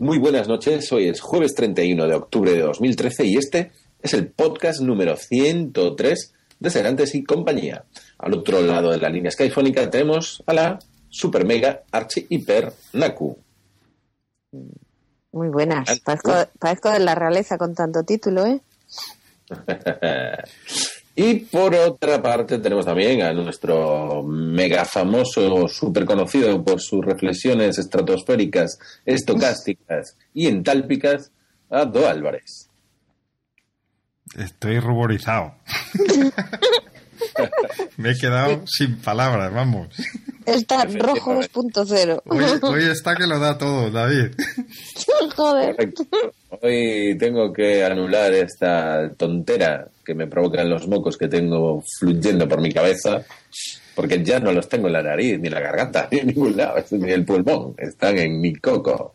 Muy buenas noches, hoy es jueves 31 de octubre de 2013 y este es el podcast número 103 de Serantes y compañía. Al otro lado de la línea skyfónica tenemos a la super mega archi hiper Naku. Muy buenas, parezco, de la realeza con tanto título, ¿eh? y por otra parte tenemos también a nuestro mega famoso, súper conocido por sus reflexiones estratosféricas, estocásticas y entálpicas, a Do Álvarez. Estoy ruborizado. Me he quedado sin palabras, vamos. Está rojo 2.0. Hoy, está que lo da todo, David. Joder. Hoy tengo que anular esta tontera que me provocan los mocos que tengo fluyendo por mi cabeza, porque ya no los tengo en la nariz, ni en la garganta, ni en ningún lado, ni el pulmón, están en mi coco.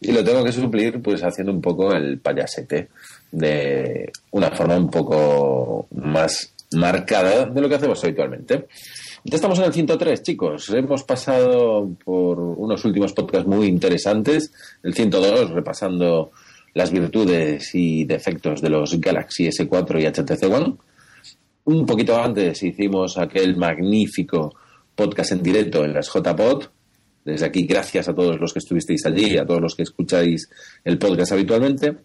Y lo tengo que suplir pues haciendo un poco el payasete de una forma un poco más marcada de lo que hacemos habitualmente. Ya estamos en el 103, chicos. Hemos pasado por unos últimos podcasts muy interesantes. El 102, repasando las virtudes y defectos de los Galaxy S4 y HTC One. Un poquito antes hicimos aquel magnífico podcast en directo en las JPod. Desde aquí, gracias a todos los que estuvisteis allí, a todos los que escucháis el podcast habitualmente.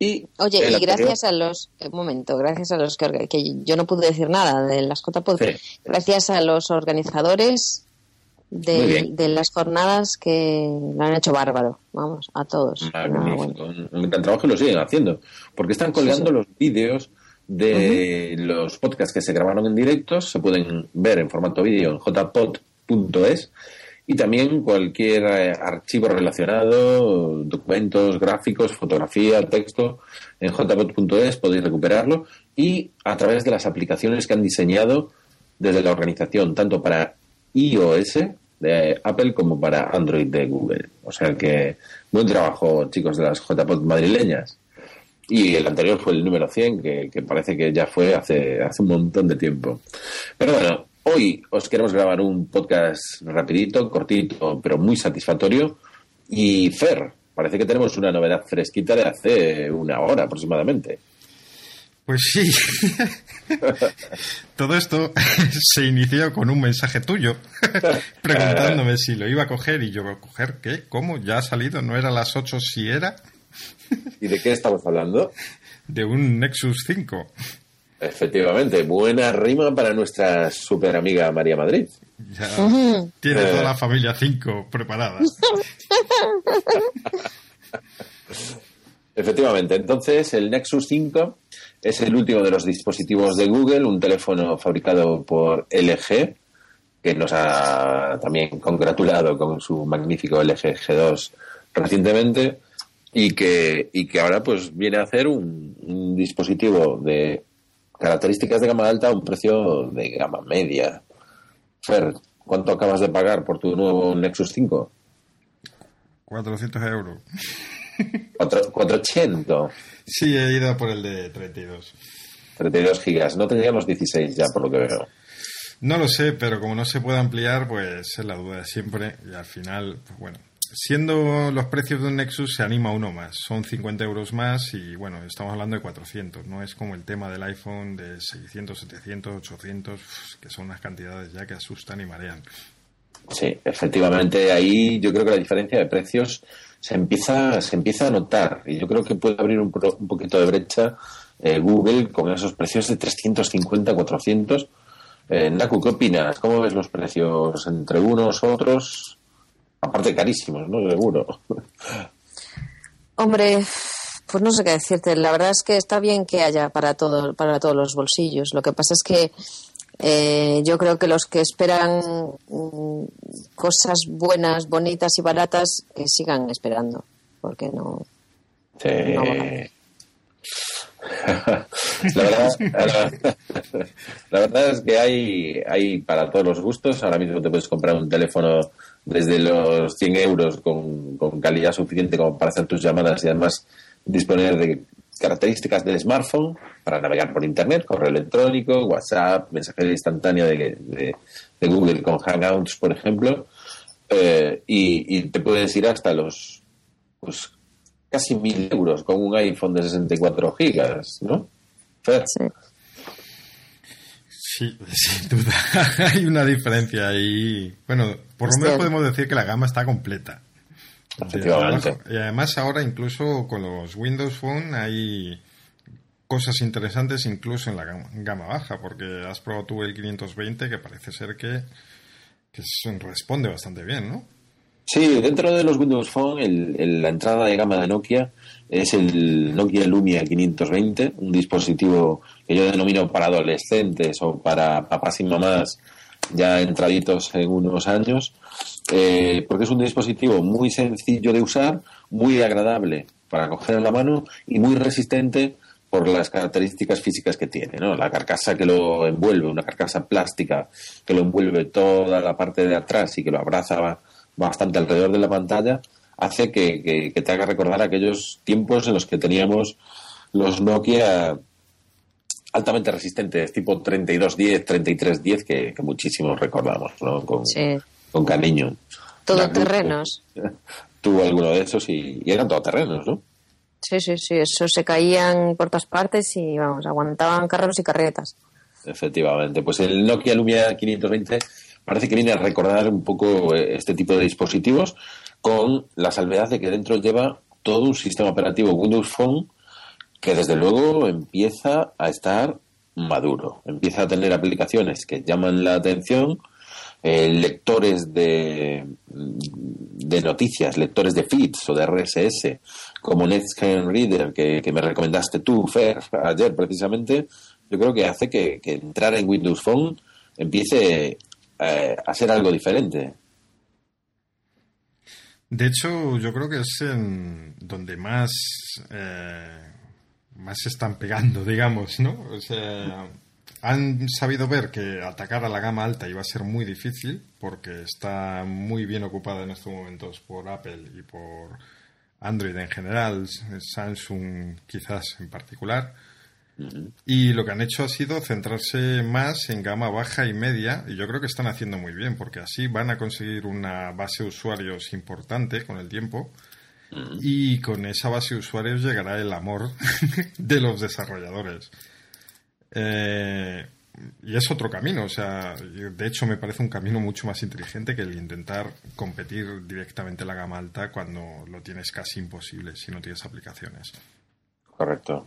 Oye, y gracias a los, un momento, gracias a los que, que yo no pude decir nada de las JPod, gracias a los organizadores de, las jornadas que lo han hecho bárbaro, vamos, a todos. Un gran trabajo y lo siguen haciendo, porque están colgando los vídeos de los podcasts que se grabaron en directo, se pueden ver en formato vídeo en jpod.es y también cualquier eh, archivo relacionado, documentos, gráficos, fotografía, texto, en jbot.es podéis recuperarlo y a través de las aplicaciones que han diseñado desde la organización, tanto para iOS de Apple como para Android de Google. O sea que buen trabajo, chicos de las JPOT madrileñas. Y el anterior fue el número 100, que, que parece que ya fue hace, hace un montón de tiempo. Pero bueno, Hoy os queremos grabar un podcast rapidito, cortito, pero muy satisfactorio. Y Fer, parece que tenemos una novedad fresquita de hace una hora aproximadamente. Pues sí. Todo esto se inició con un mensaje tuyo preguntándome si lo iba a coger y yo, ¿coger qué? ¿Cómo? ¿Ya ha salido? ¿No era a las 8 si era? ¿Y de qué estamos hablando? De un Nexus 5. Efectivamente, buena rima para nuestra super amiga María Madrid. tiene toda la familia 5 preparada. Efectivamente, entonces el Nexus 5 es el último de los dispositivos de Google, un teléfono fabricado por LG, que nos ha también congratulado con su magnífico LG G2 recientemente y que, y que ahora pues viene a hacer un dispositivo de características de gama alta a un precio de gama media. Fer, ¿cuánto acabas de pagar por tu nuevo Nexus 5? 400 euros. 480. Sí, he ido por el de 32. 32 gigas. No tendrían los 16 ya, por lo que veo. No lo sé, pero como no se puede ampliar, pues es la duda de siempre. Y al final, pues bueno, siendo los precios de un Nexus se anima uno más. Son 50 euros más y bueno, estamos hablando de 400. No es como el tema del iPhone de 600, 700, 800, que son unas cantidades ya que asustan y marean. Sí, efectivamente ahí yo creo que la diferencia de precios se empieza, se empieza a notar y yo creo que puede abrir un, un poquito de brecha eh, Google con esos precios de 350, 400. Eh, Naku, ¿qué opinas? ¿Cómo ves los precios entre unos, otros? Aparte carísimos, ¿no? Seguro. Hombre, pues no sé qué decirte. La verdad es que está bien que haya para todo, para todos los bolsillos. Lo que pasa es que eh, yo creo que los que esperan mm, cosas buenas, bonitas y baratas, que sigan esperando, porque no. Sí. la, verdad, la, verdad, es que hay, hay para todos los gustos. Ahora mismo te puedes comprar un teléfono desde los 100 euros con, con calidad suficiente como para hacer tus llamadas y además disponer de características del smartphone para navegar por internet, correo electrónico, WhatsApp, mensajería instantánea de, de, Google con Hangouts, por ejemplo, eh, y, y, te puedes ir hasta los pues casi mil euros con un iPhone de 64 gigas, ¿no? Sí. Sí, sin duda. Hay una diferencia ahí. Bueno, por lo menos podemos decir que la gama está completa. Efectivamente. Y además ahora incluso con los Windows Phone hay cosas interesantes incluso en la gama, gama baja, porque has probado tú el 520 que parece ser que, que es- responde bastante bien, ¿no? Sí, dentro de los Windows Phone, el- el- la entrada de gama de Nokia es el Nokia Lumia 520, un dispositivo que yo denomino para adolescentes o para papás y mamás ya entraditos en unos años, eh, porque es un dispositivo muy sencillo de usar, muy agradable para coger en la mano y muy resistente por las características físicas que tiene, ¿no? La carcasa que lo envuelve, una carcasa plástica que lo envuelve toda la parte de atrás y que lo abraza ba- bastante alrededor de la pantalla, hace que, que- que te haga recordar aquellos tiempos en los que teníamos los Nokia altamente resistentes, tipo 3210, 3310, que, que muchísimos recordamos, ¿no? Con, Sí. con cariño. Todoterrenos. Tuvo alguno de esos y, y eran todoterrenos, ¿no? Sí, sí, sí. Eso se caían por todas partes y, vamos, aguantaban carros y carretas. Efectivamente. Pues el Nokia Lumia 520 parece que viene a recordar un poco eh, este tipo de dispositivos con la salvedad de que dentro lleva todo un sistema operativo Windows Phone que desde luego empieza a estar maduro. Empieza a tener aplicaciones que llaman la atención, eh, lectores de, de noticias, lectores de feeds o de RSS, como Netscape Reader, que, me recomendaste tú, Fer, ayer precisamente, yo creo que hace que, que entrar en Windows Phone empiece eh, a ser algo diferente. De hecho, yo creo que es en donde más, eh, más se están pegando, digamos, ¿no? O sea, han sabido ver que atacar a la gama alta iba a ser muy difícil porque está muy bien ocupada en estos momentos por Apple y por Android en general, Samsung quizás en particular. Y lo que han hecho ha sido centrarse más en gama baja y media, y yo creo que están haciendo muy bien, porque así van a conseguir una base de usuarios importante con el tiempo, y con esa base de usuarios llegará el amor de los desarrolladores. Eh, y es otro camino, o sea, de hecho me parece un camino mucho más inteligente que el intentar competir directamente en la gama alta cuando lo tienes casi imposible si no tienes aplicaciones. Correcto.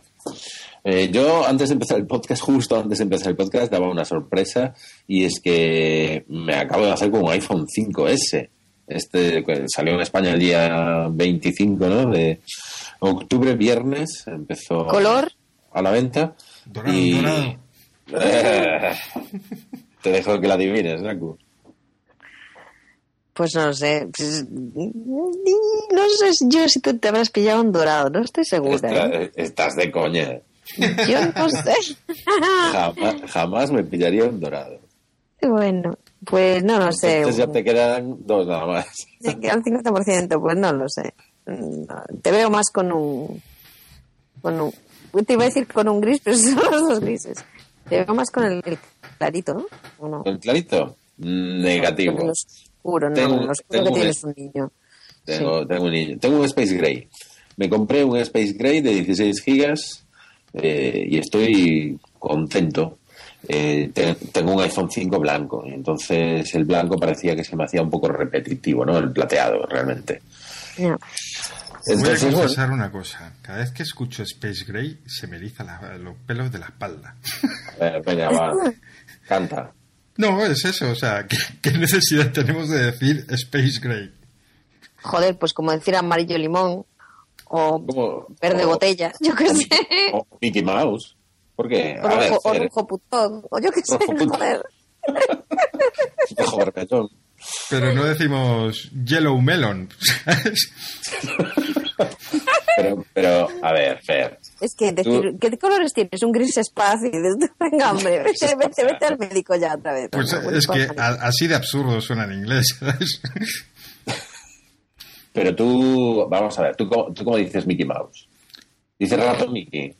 Eh, yo antes de empezar el podcast, justo antes de empezar el podcast, daba una sorpresa y es que me acabo de hacer con un iPhone 5S. Este salió en España el día 25 ¿no? de octubre, viernes, empezó ¿Color? a la venta. Dorado, y... dorado. Eh, te dejo que la adivines, Naku. Pues no sé. Pues, no sé yo si tú te habrás pillado un dorado, no estoy segura. ¿eh? estás de coña. Yo no sé. Jamás, jamás me pillaría un dorado. bueno, pues no lo sé. Entonces ya te quedan dos nada más. Me queda un 50%, pues no lo sé. No, Te veo más con un. Con un. Te iba a decir con un gris, pero son los dos grises. Te veo más con el, el clarito, ¿no? ¿O no? ¿El clarito? Negativo. Oscuro, no. Tengo- oscuro que un- tienes un niño. Tengo, tengo un niño. Tengo un Space Gray. Me compré un Space Gray de 16 gigas eh, y estoy contento. Eh, te- tengo un iPhone 5 blanco, y entonces el blanco parecía que se me hacía un poco repetitivo, ¿no? El plateado, realmente. Ya. Voy a Entonces, bueno, confesar una cosa. Cada vez que escucho Space Gray se me erizan la- los pelos de la espalda. eh, venga, va, canta. No, es eso. O sea, ¿qué, qué necesidad tenemos de decir Space Gray? Joder, pues como decir amarillo limón o Como- verde o- botella, yo qué sé. O Mickey Mouse. ¿Por qué? O A ver, rojo, o Fer, rojo putón, o yo qué sé, putón. joder. rojo bermellón. Pero no decimos Yellow Melon. ¿sabes? Pero, pero, a ver, Fer, Es que decir, ¿qué colores tienes? Un gris espacio. Venga, hombre, vete, vete, vete al médico ya otra vez. Pues es que a- así de absurdo suena en inglés. ¿sabes? Pero tú, vamos a ver, ¿tú cómo, tú cómo dices Mickey Mouse? ¿Dices rato Mickey?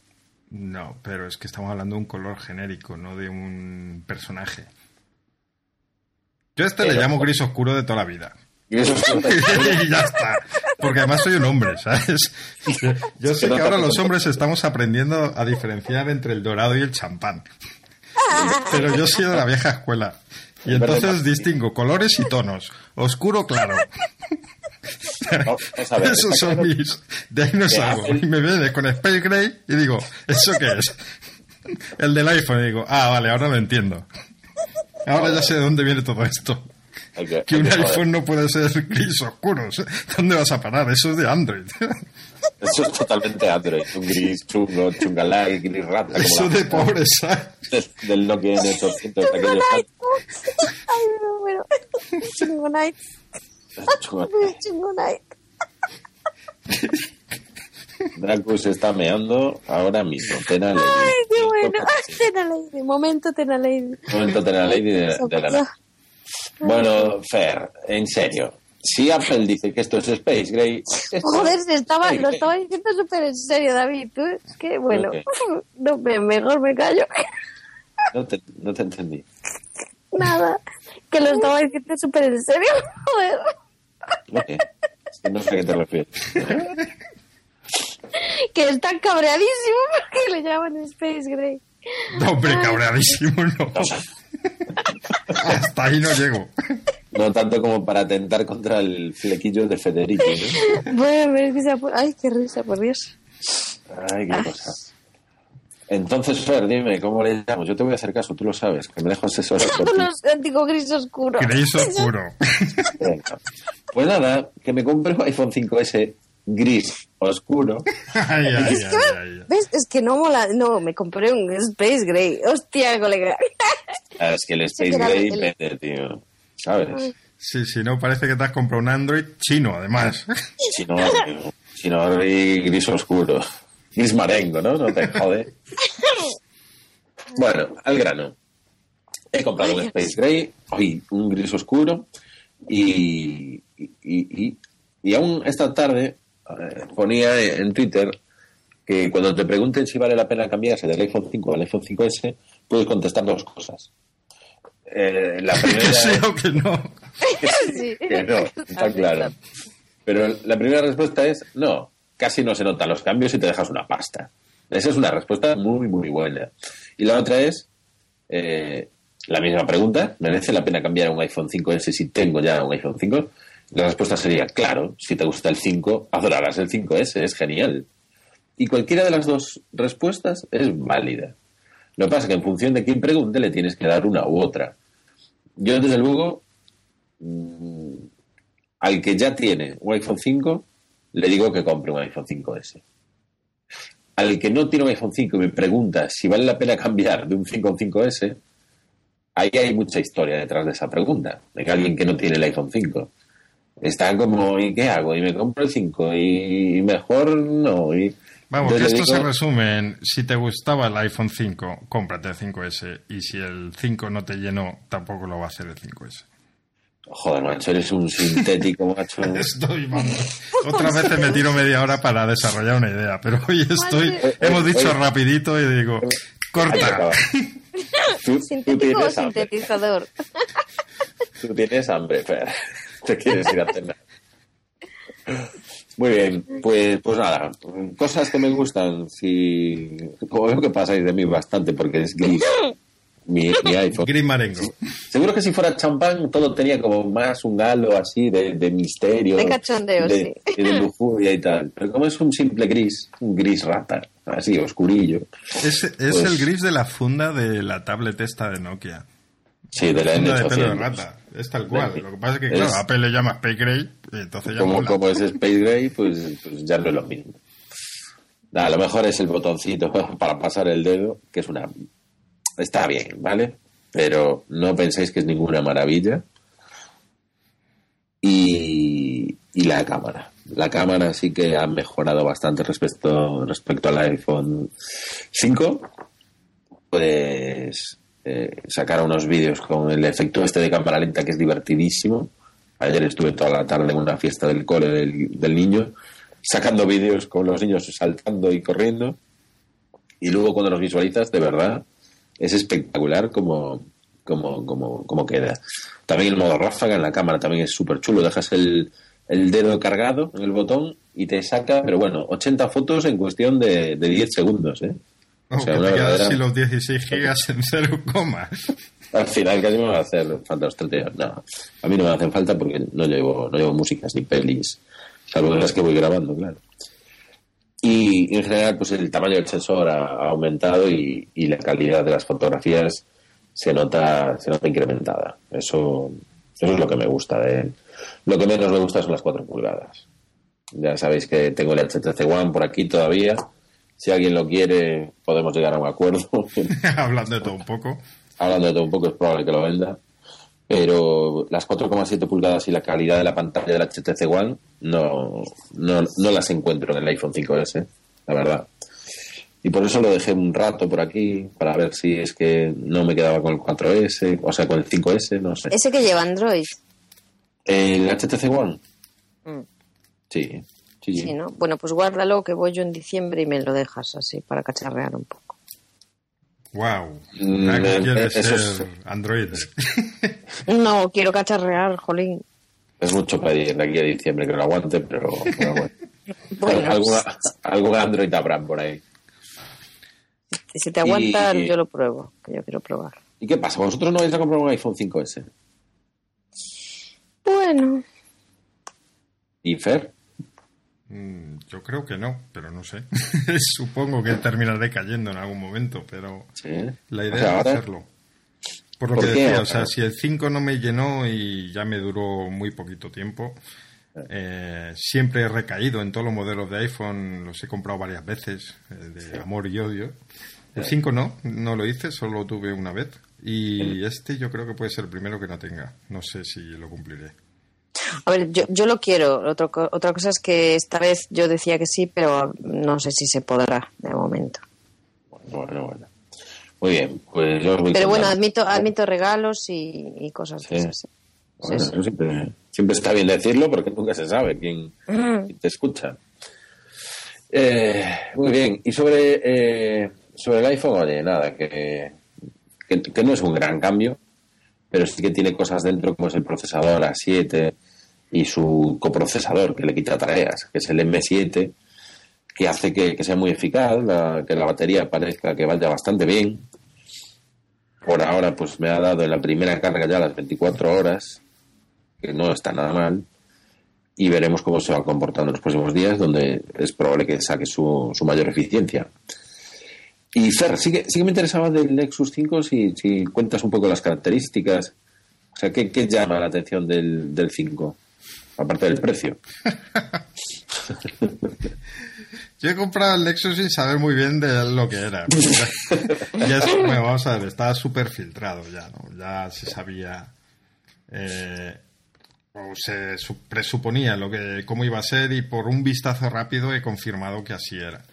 No, pero es que estamos hablando de un color genérico, no de un personaje. Yo a este le llamo gris oscuro de toda la vida. Eso es- y ya está. Porque además soy un hombre, ¿sabes? Yo sé que ahora los hombres estamos aprendiendo a diferenciar entre el dorado y el champán. Pero yo soy de la vieja escuela. Y entonces distingo colores y tonos. Oscuro, claro. Esos son mis. De ahí no salgo. Y me viene con Space Gray y digo, ¿eso qué es? El del iPhone. Y digo, ah, vale, ahora lo entiendo. Ahora ya sé de dónde viene todo esto. que un iPhone no puede ser gris oscuro. ¿Dónde vas a parar? Eso es de Android. Eso es totalmente Android. Un gris chungo, chungalay, gris rata. Eso de pobreza. ¿sabes? Del Nokia N800. Ay, no, bueno. Chungonite. Chungonite. Draco se está meando ahora mismo. Tena Ay, qué bueno. Tena Lady. Momento Tena Lady. Momento Tena Lady de, de la Bueno, Fer, en serio. Si Apple dice que esto es Space Gray. Joder, se estaba, lo estaba diciendo súper en serio, David. Tú, es que bueno, no, mejor me callo. No te, no te entendí. Nada, que lo estaba diciendo súper en serio. Joder. Okay. No sé a qué te refieres. que está cabreadísimo porque le llaman Space Gray. No, hombre, cabreadísimo no. Hasta ahí no llego. No tanto como para atentar contra el flequillo de Federico. ¿no? Bueno, ver que se Ay, qué risa, por Dios. Ay, qué cosa. Entonces, Fer, dime, ¿cómo le llamo? Yo te voy a hacer caso, tú lo sabes, que me dejo asesorar por digo gris oscuro. Gris oscuro. Pues nada, que me compre un iPhone 5S gris oscuro. Ay, ay, es, que, ay, ¿ves? es que no mola. No, me compré un Space Gray. Hostia, colega. Ah, es que el Space Gray vende, tío. ¿Sabes? Sí, sí, no, parece que te has comprado un Android chino, además. Chino, chino gris oscuro. Gris marengo, ¿no? No te jode. Bueno, al grano. He comprado un Space Gray, hoy un gris oscuro, y, y, y, y aún esta tarde ponía en Twitter que cuando te pregunten si vale la pena cambiarse del iPhone 5 al iPhone 5S, puedes contestar dos cosas. Eh, la primera... que sí o que no. Que, no, está claro. Pero la primera respuesta es no, casi no se notan los cambios y te dejas una pasta. Esa es una respuesta muy, muy buena. Y la otra es eh, la misma pregunta, ¿merece la pena cambiar un iPhone 5S si tengo ya un iPhone 5? La respuesta sería, claro, si te gusta el 5, adorarás el 5S, es genial. Y cualquiera de las dos respuestas es válida. Lo que pasa es que en función de quién pregunte le tienes que dar una u otra. Yo, desde luego, mm, al que ya tiene un iPhone 5, le digo que compre un iPhone 5S. Al que no tiene un iPhone 5 y me pregunta si vale la pena cambiar de un 5 a un 5S, ahí hay mucha historia detrás de esa pregunta, de que alguien que no tiene el iPhone 5 está como, ¿y qué hago? Y me compro el 5 y mejor no. Y Vamos, que esto se resume en, si te gustaba el iPhone 5, cómprate el 5S y si el 5 no te llenó, tampoco lo va a hacer el 5S. Joder, macho, eres un sintético, macho. Estoy, vamos. Otras veces me tiro media hora para desarrollar una idea, pero hoy estoy, hemos dicho rapidito y digo, corta. Sintético o sintetizador. Tú tienes hambre, Fer te quieres ir a cenar. Muy bien, pues, pues nada, cosas que me gustan, si como veo que pasáis de mí bastante porque es gris. Mi, iPhone. Gris marengo. Seguro que si fuera champán todo tenía como más un halo así de, de misterio. De cachondeo, de, sí. de lujuria y tal. Pero como es un simple gris, un gris rata, así, oscurillo. Es, es Pues- el gris de la funda de la tablet esta de Nokia. Sí, de la Funda de pelo de N800. rata. Es tal cual. Lo que pasa es que, Es- claro, Apple le llama Space Gray entonces ya como, como es Space Gray, pues, pues ya no es lo mismo. A lo mejor es el botoncito para pasar el dedo, que es una... Está bien, ¿vale? Pero no penséis que es ninguna maravilla. Y, y la cámara. La cámara sí que ha mejorado bastante respecto, respecto al iPhone 5. Puedes eh, sacar unos vídeos con el efecto este de cámara lenta que es divertidísimo. Ayer estuve toda la tarde en una fiesta del cole del, del niño, sacando vídeos con los niños saltando y corriendo. Y luego cuando los visualizas, de verdad, es espectacular como, como, como, como queda. También el modo ráfaga en la cámara también es súper chulo. Dejas el, el dedo cargado en el botón y te saca, pero bueno, 80 fotos en cuestión de, de 10 segundos, ¿eh? O sea, te quedas sin los 16 gigas en 0, Al final casi me va a hacer falta los 30. No, a mí no me hacen falta porque no llevo, no llevo músicas ni pelis, salvo las que voy grabando, claro. Y en general, pues el tamaño del sensor ha, aumentado y, y, la calidad de las fotografías se nota, se nota incrementada. Eso, eso es lo que me gusta de él. Lo que menos me gusta son las 4 pulgadas. Ya sabéis que tengo el HTC One por aquí todavía. Si alguien lo quiere, podemos llegar a un acuerdo. Hablando de todo un poco. Hablando de todo un poco, es probable que lo venda. Pero las 4,7 pulgadas y la calidad de la pantalla del HTC One no, no, no las encuentro en el iPhone 5S, la verdad. Y por eso lo dejé un rato por aquí, para ver si es que no me quedaba con el 4S, o sea, con el 5S, no sé. ¿Ese que lleva Android? ¿El HTC One? Mm. Sí, sí, sí. ¿no? Bueno, pues guárdalo que voy yo en diciembre y me lo dejas así para cacharrear un poco. Wow. Mm, eh, ser Android? no, quiero cacharrear, jolín. Es mucho pedir de aquí a diciembre que lo aguante, pero, bueno. bueno algún Android habrá por ahí. Si te aguantan, yo lo pruebo, que yo quiero probar. ¿Y qué pasa? ¿Vosotros no vais a comprar un iPhone 5S? Bueno. ¿Y Fer? Mm, yo creo que no, pero no sé. Supongo que terminaré cayendo en algún momento, pero la idea es hacerlo. Por lo que decía, o sea, si el 5 no me llenó y ya me duró muy poquito tiempo, eh, siempre he recaído en todos los modelos de iPhone, los he comprado varias veces, eh, de amor y odio. El 5 no, no lo hice, solo tuve una vez. Y este yo creo que puede ser el primero que no tenga. No sé si lo cumpliré. A ver, yo, yo lo quiero. otra cosa es que esta vez yo decía que sí, pero no sé si se podrá de momento. Bueno, bueno. Muy bien, pues Pero bueno, admito, admito regalos y, cosas así. siempre, siempre, está bien decirlo porque nunca se sabe quién, te escucha. Eh, muy bien, y sobre, eh, sobre el iPhone, oye, nada, que que, no es un gran cambio, pero sí que tiene cosas dentro como es el procesador A7 y su coprocesador que le quita tareas, que es el M7, que hace que, sea muy eficaz, que la batería parezca que vaya bastante bien. Por ahora, pues me ha dado en la primera carga ya las 24 horas, que no está nada mal. Y veremos cómo se va comportando en los próximos días, donde es probable que saque su, su mayor eficiencia. Y Fer, sí que, sí que me interesaba del Nexus 5 si, si cuentas un poco las características. O sea, ¿qué, qué llama la atención del, del 5? Aparte del precio. Yo he comprado el Nexus sin saber muy bien de lo que era. ya bueno, vamos a ver, estaba súper filtrado ya, ¿no? Ya se sabía. Eh, o se presuponía lo que, cómo iba a ser y por un vistazo rápido he confirmado que así era.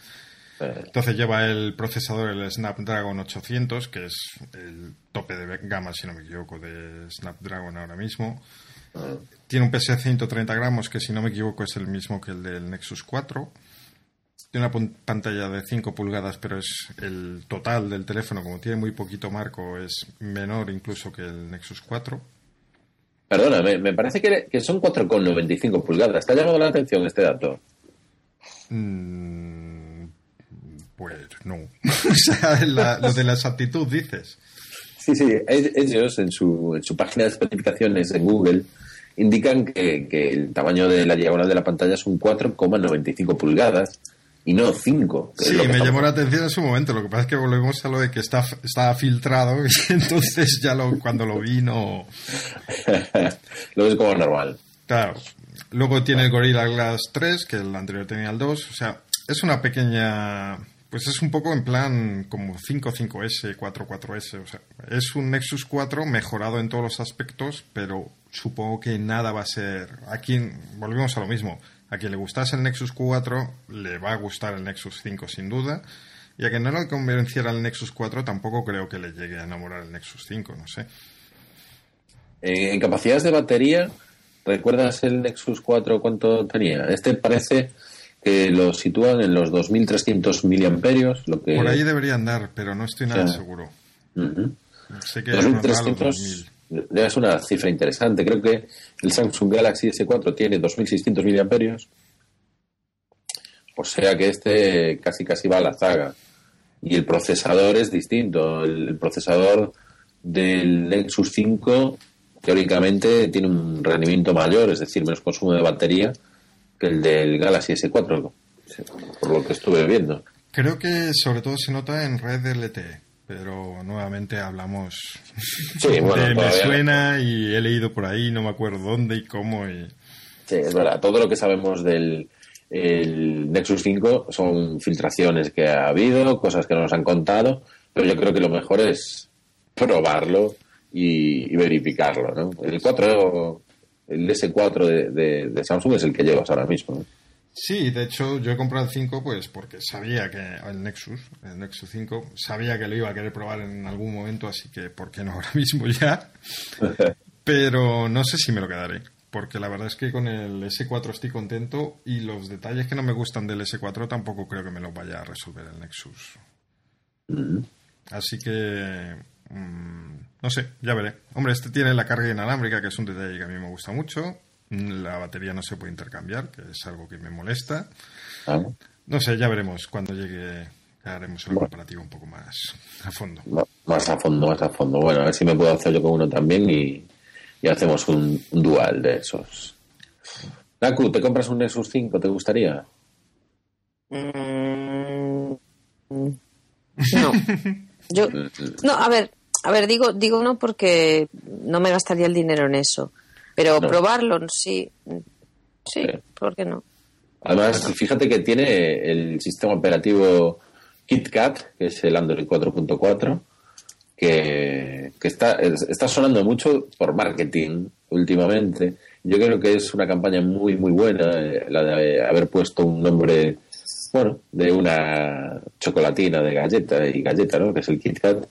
Entonces lleva el procesador, el Snapdragon 800, que es el tope de gama, si no me equivoco, de Snapdragon ahora mismo. Tiene un peso de 130 gramos, que si no me equivoco es el mismo que el del Nexus 4. Tiene una pantalla de 5 pulgadas, pero es el total del teléfono, como tiene muy poquito marco, es menor incluso que el Nexus 4. Perdona, me, parece que, que son 4,95 pulgadas. ¿Te ha llamado la atención este dato? Mm, pues no. o sea, lo de la exactitud dices. Sí, sí, ellos en su, en su página de especificaciones en Google indican que, el tamaño de la diagonal de la pantalla son 4,95 pulgadas y no 5. Sí, me llamó la atención en su momento. Lo que pasa es que volvemos a lo de que está, está filtrado y entonces ya lo, cuando lo vi no... lo ves como normal. Claro. Luego tiene el Gorilla Glass 3, que el anterior tenía el 2. O sea, es una pequeña pues es un poco en plan como 5, 5S, 4, 4S. O sea, es un Nexus 4 mejorado en todos los aspectos, pero supongo que nada va a ser. A quien, volvemos a lo mismo. A quien le gustase el Nexus 4, le va a gustar el Nexus 5 sin duda. Y a quien no le convenciera el Nexus 4, tampoco creo que le llegue a enamorar el Nexus 5, no sé. Eh, en capacidades de batería, ¿recuerdas el Nexus 4 cuánto tenía? Este parece que lo sitúan en los 2.300 miliamperios. Lo que... Por ahí debería andar, pero no estoy nada seguro. Sé que 2.300 ya es una cifra interesante. Creo que el Samsung Galaxy S4 tiene 2.600 miliamperios. O sea que este casi casi va a la zaga. Y el procesador es distinto. El, procesador del Nexus 5 teóricamente tiene un rendimiento mayor, es decir, menos consumo de batería que el del Galaxy S4, por lo que estuve viendo. Creo que sobre todo se nota en red LTE, pero nuevamente hablamos de me suena y he leído por ahí, no me acuerdo dónde y cómo. Y... Sí, es verdad, todo lo que sabemos del Nexus 5 son filtraciones que ha habido, cosas que nos han contado, pero yo creo que lo mejor es probarlo y, verificarlo. ¿no? El 4, el S4 de, Samsung es el que llevas ahora mismo. Sí, de hecho yo he comprado el 5 pues porque sabía que el Nexus, el Nexus 5, sabía que lo iba a querer probar en algún momento, así que ¿por qué no ahora mismo ya? Pero no sé si me lo quedaré, porque la verdad es que con el S4 estoy contento y los detalles que no me gustan del S4 tampoco creo que me los vaya a resolver el Nexus. Mm-hmm. Así que mm, no sé, ya veré. Hombre, este tiene la carga inalámbrica, que es un detalle que a mí me gusta mucho. La batería no se puede intercambiar, que es algo que me molesta. Ah. No sé, ya veremos cuando llegue. Haremos el comparativo un poco más a fondo. Más a fondo, más a fondo. Bueno, a ver si me puedo hacer yo con uno también y, hacemos un, dual de esos. Naku, ¿te compras un Nexus 5? ¿Te gustaría? Mm, no. Yo, no, a ver, a ver, digo, digo no porque no me gastaría el dinero en eso. Pero probarlo, sí. Sí, ¿por qué no? Además, fíjate que tiene el sistema operativo KitKat, que es el Android 4.4, que, que está, está sonando mucho por marketing últimamente. Yo creo que es una campaña muy, muy buena, eh, la de haber puesto un nombre, bueno, de una chocolatina de galleta y galleta, ¿no? Que es el KitKat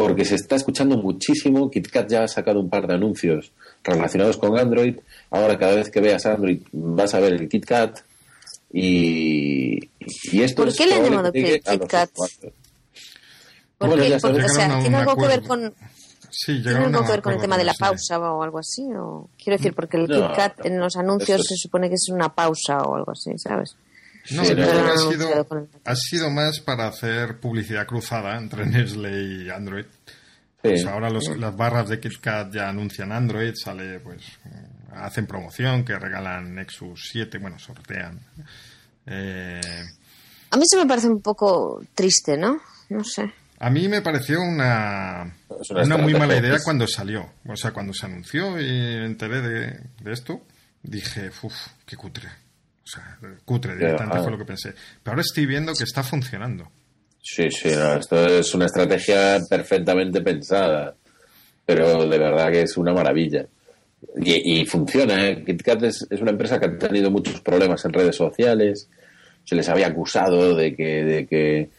porque se está escuchando muchísimo. KitKat ya ha sacado un par de anuncios relacionados con Android. Ahora cada vez que veas Android vas a ver el KitKat. Y, y esto ¿Por qué le han llamado KitKat? Porque, o sea, ¿tiene algo que ver con... ¿Tiene algo que ver con el tema de la pausa o algo así? O... Quiero decir, porque el KitKat en los anuncios se supone que es una pausa o algo así, ¿sabes? No, ha, sido, ha sido más para hacer publicidad cruzada entre Nestle y Android. Pues ahora las barras de KitKat ya anuncian Android, sale, pues, hacen promoción, que regalan Nexus 7, bueno, sortean. Eh, a mí se me parece un poco triste, ¿no? No sé. A mí me pareció una, una, muy mala idea cuando salió. O sea, cuando se anunció y enteré de, de esto, dije, uff, qué cutre. Sea, cutre directamente fue lo que pensé. Pero ahora estoy viendo que está funcionando. Sí, sí, esto es una estrategia perfectamente pensada, pero de verdad que es una maravilla. Y, funciona, ¿eh? KitKat es, una empresa que ha tenido muchos problemas en redes sociales, se les había acusado de que, de que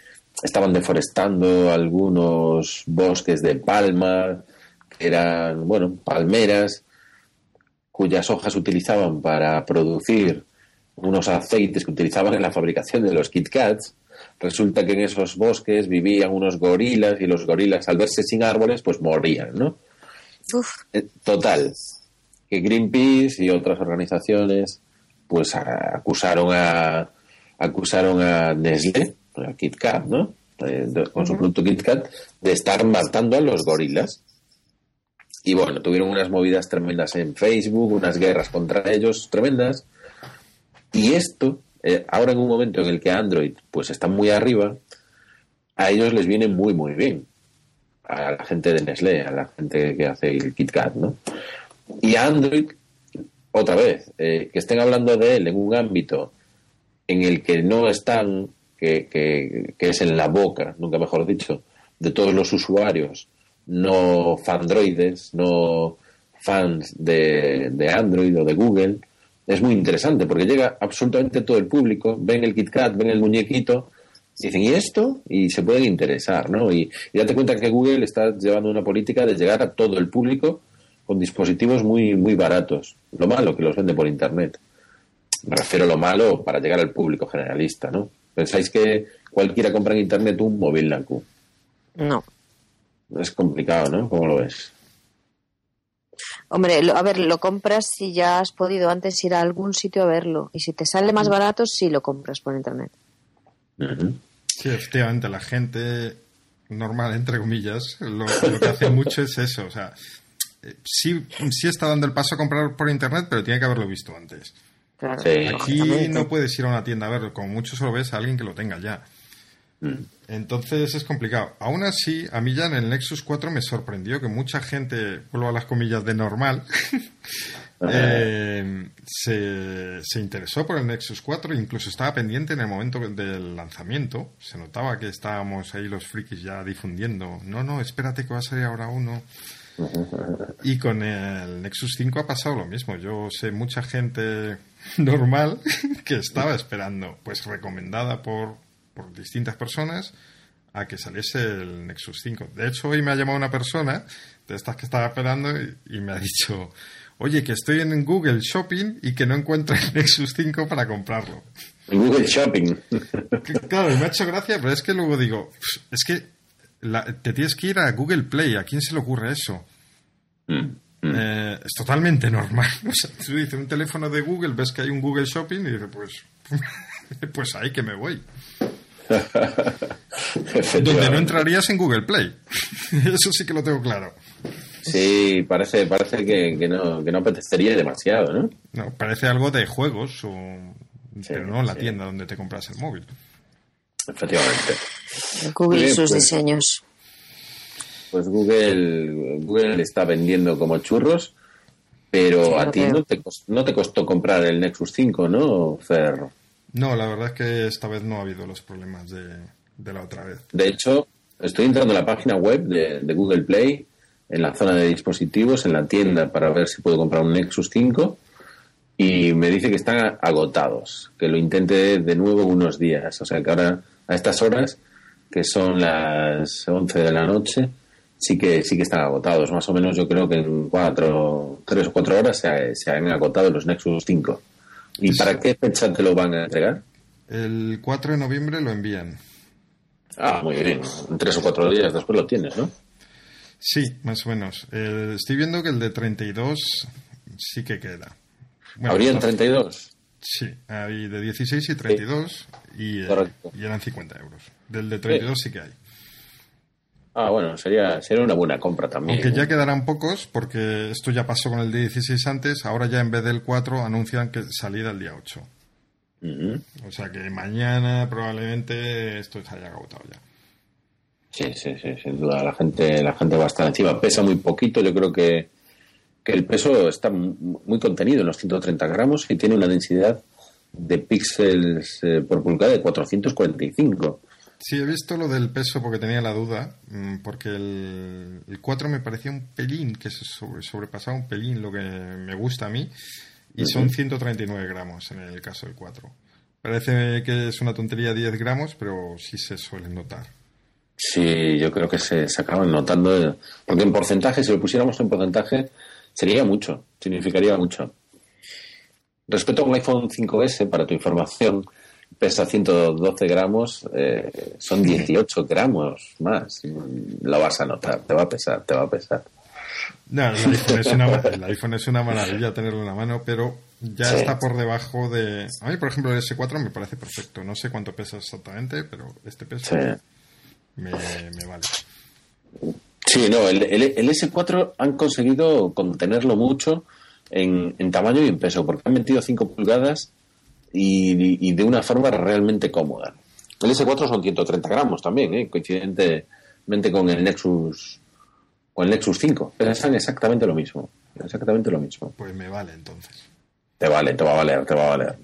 estaban deforestando algunos bosques de palma, que eran, bueno, palmeras, cuyas hojas utilizaban para producir unos aceites que utilizaban en la fabricación de los Kit Kats. Resulta que en esos bosques vivían unos gorilas y los gorilas al verse sin árboles pues morían, ¿no? Eh, total, que Greenpeace y otras organizaciones pues acusaron a acusaron a Nestlé, a Kit Kat, ¿no? con su producto Kit Kat, de estar matando a los gorilas. Y bueno, tuvieron unas movidas tremendas en Facebook, unas guerras contra ellos tremendas. Y esto, eh, ahora en un momento en el que Android pues está muy arriba, a ellos les viene muy, muy bien. A la gente de Nestlé, a la gente que hace el KitKat, ¿no? Y a Android, otra vez, eh, que estén hablando de él en un ámbito en el que no están, que, que, que es en la boca, nunca mejor dicho, de todos los usuarios, no fandroides, no fans de, de Android o de Google, es muy interesante porque llega absolutamente todo el público, ven el KitKat, ven el muñequito, dicen, ¿y esto? Y se pueden interesar, ¿no? Y, y date cuenta que Google está llevando una política de llegar a todo el público con dispositivos muy, muy baratos. Lo malo que los vende por Internet. Me refiero a lo malo para llegar al público generalista, ¿no? ¿Pensáis que cualquiera compra en Internet un móvil, Naku? No. Es complicado, ¿no? ¿Cómo lo ves? Hombre, lo- a ver, lo compras si ya has podido antes ir a algún sitio a verlo. Y si te sale más barato, sí lo compras por internet. Ujú. Sí, efectivamente, la gente normal, entre comillas, lo, lo que hace mucho es eso. O sea, eh, sí, sí está dando el paso a comprar por internet, pero tiene que haberlo visto antes. Claro, Sí. Aquí no puedes ir a una tienda a verlo, como mucho solo ves a alguien que lo tenga ya. Entonces es complicado. Aún así, a mí ya en el Nexus 4 me sorprendió que mucha gente, vuelvo a las comillas de normal, eh, se, se interesó por el Nexus 4, incluso estaba pendiente en el momento del lanzamiento. Se notaba que estábamos ahí los frikis ya difundiendo. No, no, espérate que va a salir ahora uno. Y con el Nexus 5 ha pasado lo mismo. Yo sé mucha gente normal que estaba esperando, pues recomendada por, por distintas personas, a que saliese el Nexus 5. De hecho, hoy me ha llamado una persona de estas que estaba esperando y, y me ha dicho, oye, que estoy en Google Shopping y que no encuentro el Nexus 5 para comprarlo. Google Shopping. Claro, me ha hecho gracia, pero es que luego digo, "Pff, es que la- te tienes que ir a Google Play, ¿a quién se le ocurre eso? Mm, mm. Eh, es totalmente normal. O sea, tú dices un teléfono de Google, ves que hay un Google Shopping y dices, pues, pues ahí que me voy. Donde no entrarías en Google Play. Eso sí que lo tengo claro. Sí, parece, parece que, que no, que no apetecería demasiado, ¿no? No, parece algo de juegos, o, pero no en la sí. tienda donde te compras el móvil. Efectivamente. Google y sus pues. diseños. Pues Google, Google está vendiendo como churros, pero Sí, a ti no te, cos- no te costó comprar el Nexus 5, ¿no, Fer? No, la verdad es que esta vez no ha habido los problemas de, de la otra vez. De hecho, estoy entrando en la página web de, Google Play, en la zona de dispositivos, en la tienda, para ver si puedo comprar un Nexus 5, y me dice que están agotados, que lo intente de nuevo unos días. O sea que ahora, a estas horas, que son las 11 de la noche, sí que sí que están agotados. Más o menos yo creo que en cuatro, tres o cuatro horas se, se han agotado los Nexus 5. ¿Y Sí. para qué fecha te lo van a entregar? El 4 de noviembre lo envían. Ah, muy bien. En tres o cuatro días después lo tienes, ¿no? Sí, más o menos. Eh, estoy viendo que el de 32 sí que queda. Bueno, ¿Habrían está- 32? Sí, hay de 16 y 32 y, eh, y eran 50 euros. Del de 32 sí, que hay. Ah, bueno, sería, sería una buena compra también. Aunque ya quedarán pocos, porque esto ya pasó con el de 16 antes, ahora ya en vez del 4 anuncian que salirá el día 8. Ujú. O sea que mañana probablemente esto se haya agotado ya. Sí, sí, sí, sin duda. La gente, la gente va a estar encima. Pesa muy poquito. Yo creo que, que el peso está mu- muy contenido en los 130 gramos y tiene una densidad de píxeles eh, por pulgada de 445. Sí, he visto lo del peso porque tenía la duda, mm, porque el, el 4 me parecía un pelín, que se sobre- sobrepasaba un pelín lo que me gusta a mí, y son 139 gramos en el caso del 4. Parece que es una tontería 10 gramos, pero sí se suelen notar. Sí, yo creo que se, se acaban notando. Porque en porcentaje, si lo pusiéramos en porcentaje, sería mucho, significaría mucho. Respecto a un iPhone 5S, para tu información, pesa 112 gramos, eh, son 18 gramos más. Lo vas a notar, te va a pesar, te va a pesar. No, el iPhone, es una, el iPhone es una maravilla tenerlo en la mano, pero ya Sí. está por debajo de... A mí, por ejemplo, el S4 me parece perfecto. No sé cuánto pesa exactamente, pero este peso Sí. me, me vale. Sí, no, el, el- el S4 han conseguido contenerlo mucho en, en tamaño y en peso, porque han metido 5 pulgadas y, y de una forma realmente cómoda. El S4 son 130 gramos también, ¿eh? coincidentemente con el Nexus con el Nexus 5. Pesan exactamente lo mismo. Exactamente lo mismo. Pues me vale entonces. Te vale, te va a valer, te va a valer.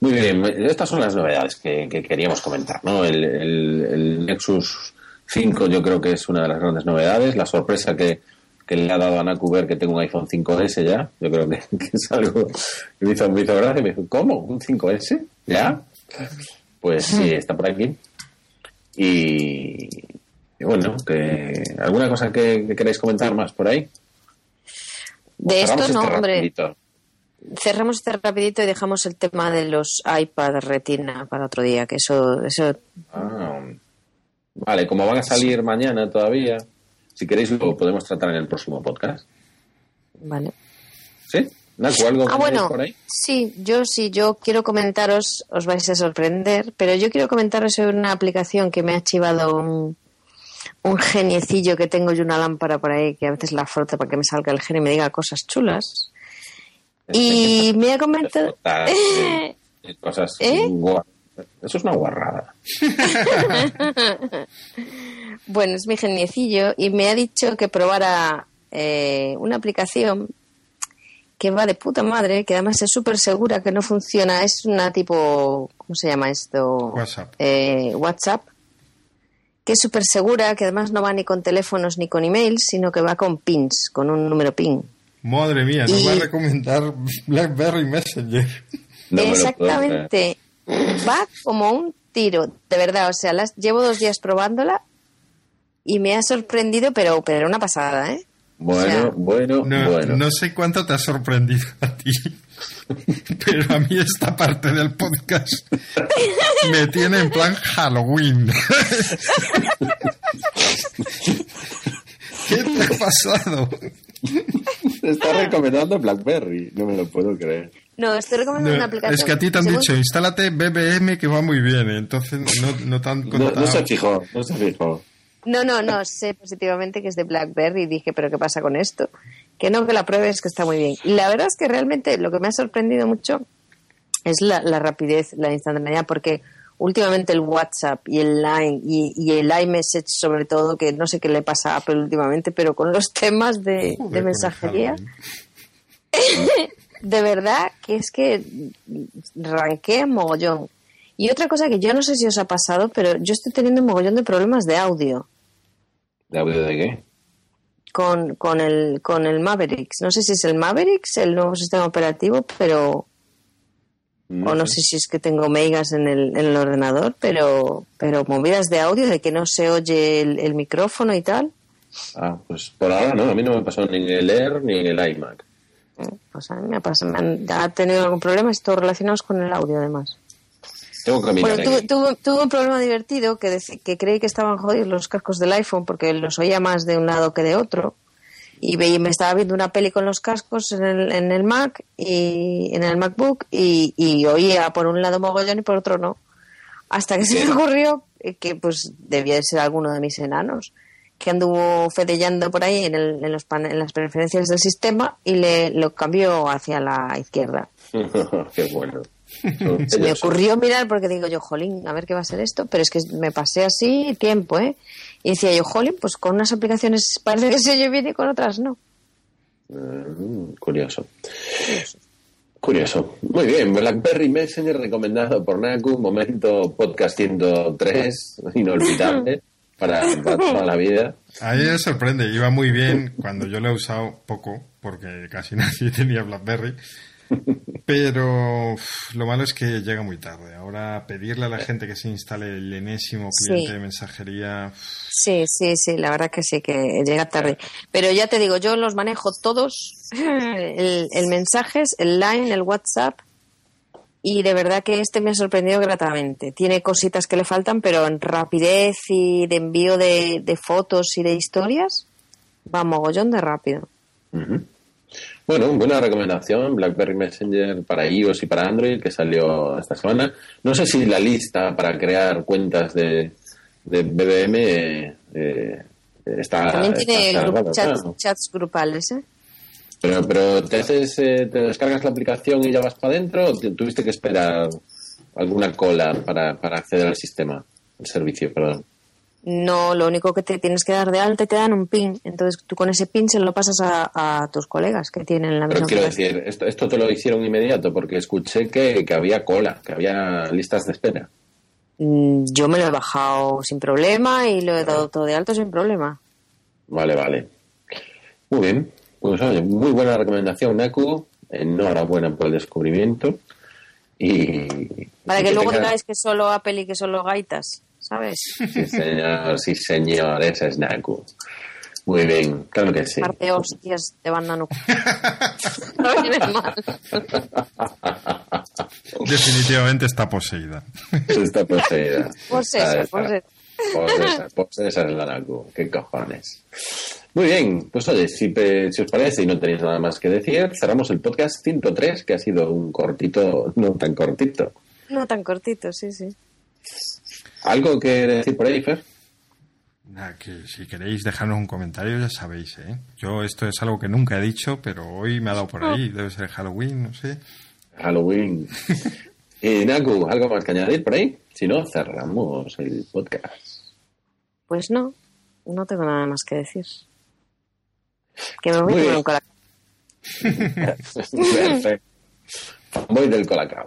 Muy bien, estas son las novedades que, que queríamos comentar, ¿no? El, el- el Nexus 5 yo creo que es una de las grandes novedades. La sorpresa que, que le ha dado a Naku ver que tengo un iPhone 5S ya, yo creo que, que es algo que me hizo, me hizo gracia. Me dijo, ¿cómo? ¿Un 5S? ¿Ya? Pues sí, está por aquí. Y, y bueno, que, ¿alguna cosa que, que queráis comentar más por ahí? De esto Cerramos no, este hombre. rapidito. Cerramos este rapidito y dejamos el tema de los iPad Retina para otro día, que eso, eso Ah, vale, como van a salir mañana todavía, si queréis lo podemos tratar en el próximo podcast. Vale. ¿Sí? Naku, ¿algo Ah, bueno, por ahí? sí, yo sí, yo quiero comentaros, os vais a sorprender, pero yo quiero comentaros sobre una aplicación que me ha chivado un, un geniecillo que tengo yo una lámpara por ahí que a veces la froto para que me salga el genio y me diga cosas chulas. Y me ha comentado... Cosas ¿Eh? Eso es una guarrada. Bueno, es mi geniecillo y me ha dicho que probara eh, una aplicación que va de puta madre, que además es súper segura, que no funciona, es una tipo, ¿cómo se llama esto? WhatsApp. Eh, WhatsApp, que es súper segura, que además no va ni con teléfonos ni con emails, sino que va con pins, con un número pin. Madre mía, nos Y- va a recomendar BlackBerry Messenger. No me. Exactamente. Va como un tiro, de verdad. O sea, las, llevo dos días probándola y me ha sorprendido, pero, pero era una pasada, ¿eh? Bueno, O sea, bueno, No, bueno. no sé cuánto te ha sorprendido a ti, pero a mí esta parte del podcast me tiene en plan Halloween. ¿Qué te ha pasado? Te está recomendando BlackBerry. No me lo puedo creer. No, estoy recomendando No, una aplicación. es que a ti te han dicho, instálate BBM que va muy bien, entonces no, no te han No, contado. no se fijó, no se fijó. No, no, no, sé positivamente que es de BlackBerry y dije, pero ¿qué pasa con esto? Que no, que la pruebes, que está muy bien. Y la verdad es que realmente lo que me ha sorprendido mucho es la, la rapidez, la instantaneidad, porque últimamente el WhatsApp y el Line y, y el iMessage sobre todo, que no sé qué le pasa a Apple últimamente, pero con los temas de, Joder, de con mensajería, de verdad que es que ranquea mogollón. Y otra cosa que yo no sé si os ha pasado, pero yo estoy teniendo un mogollón de problemas de audio. ¿De audio de qué? con, con, el, con el Mavericks. No sé si es el Mavericks, el nuevo sistema operativo, pero. o no sé si es que tengo megas en el, en el ordenador, pero, pero movidas de audio, de que no se oye el, el micrófono y tal. Ah, pues por ahora no, a mí no me pasó ni en el Air ni en el iMac. Eh, Pues a mí me ha pasado, me han, ha tenido algún problema, esto relacionados con el audio además. Tengo que Bueno, tuve, aquí. tuve- tuve un problema divertido que, que creí que estaban jodidos los cascos del iPhone porque los oía más de un lado que de otro. Y veía- me estaba viendo una peli con los cascos en el, en el Mac y en el MacBook y, y oía por un lado mogollón y por otro no. Hasta que se me ocurrió que pues debía de ser alguno de mis enanos que anduvo fedellando por ahí en, el- en los pan- en las preferencias del sistema y le lo cambió hacia la izquierda. Qué bueno. Se me ocurrió mirar porque digo yo, jolín, a ver qué va a ser esto, pero es que me pasé así tiempo, ¿eh? Y decía yo, jolín, pues con unas aplicaciones parece que se oye bien y con otras no. Mm, curioso. Curioso. Muy bien, BlackBerry Messenger recomendado por Naku, momento podcast 103, inolvidable para, para toda la vida. A mí me sorprende, iba muy bien cuando yo lo he usado poco, porque casi nadie tenía BlackBerry. Pero uf, lo malo es que llega muy tarde. Ahora pedirle a la gente que se instale el enésimo cliente Sí. de mensajería. uf, Sí, sí, sí, la verdad que sí, que llega tarde. Pero ya te digo, yo los manejo todos, el, el mensajes, el line, el WhatsApp, y de verdad que este me ha sorprendido gratamente. Tiene cositas que le faltan, pero en rapidez y de envío de, de fotos y de historias, va mogollón de rápido. Bueno, buena recomendación, BlackBerry Messenger para iOS y para Android que salió esta semana. No sé si la lista para crear cuentas de, de BBM eh, eh, está, También está tiene cargada, grup- chats, claro. chats grupales, ¿eh? Pero, pero te haces, eh, te descargas la aplicación y ya vas para adentro o te- tuviste que esperar alguna cola para, para acceder al sistema, al servicio, perdón. No, lo único que te tienes que dar de alta y te dan un pin. Entonces tú con ese pin se lo pasas a, a tus colegas que tienen la Pero misma quiero decir, esto, esto te lo hicieron inmediato porque escuché que, que había cola, que había listas de espera. Mm, Yo me lo he bajado sin problema y lo he dado todo de alto sin problema. Vale, vale. Muy bien. Pues oye, muy buena recomendación, Naku. Enhorabuena por el descubrimiento. Y. Para y que luego tenga- digáis que solo Apple y que solo gaitas, ¿sabes? Sí, señor, sí, señor, ese es Naku. Muy bien, claro que sí. Parte hostias de banda no. no viene mal. Definitivamente está poseída. Está poseída. Pues Está- eso, está- pues eso. pues esa, pues esa es la Naku. ¿Qué cojones? Muy bien, pues oye, si, si, os parece y no tenéis nada más que decir, cerramos el podcast 103, que ha sido un cortito, no tan cortito. No tan cortito, sí, sí. ¿Algo que decir por ahí, Fer? Nada, que si queréis dejarnos un comentario ya sabéis, ¿eh? Yo esto es algo que nunca he dicho, pero hoy me ha dado por ahí, debe ser Halloween, no sé. Halloween. y Naku, ¿algo más que añadir por ahí? Si no, cerramos el podcast. Pues no, no tengo nada más que decir. Que me voy tomar un colacao. Perfecto. Voy del colacao.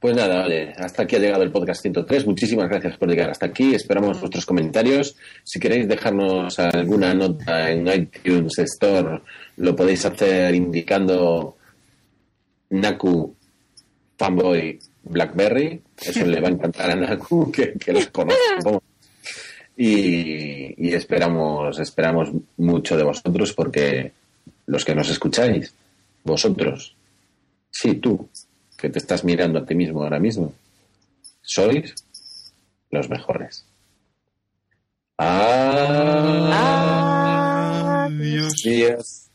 Pues nada, vale, hasta aquí ha llegado el podcast 103. Muchísimas gracias por llegar hasta aquí. Esperamos vuestros comentarios. Si queréis dejarnos alguna nota en iTunes Store, lo podéis hacer indicando Naku Fanboy Blackberry. Eso le va a encantar a Naku, que, que los conozco. Y, y esperamos, esperamos mucho de vosotros porque los que nos escucháis, vosotros, sí, tú, que te estás mirando a ti mismo ahora mismo, sois los mejores. Adiós. Adiós.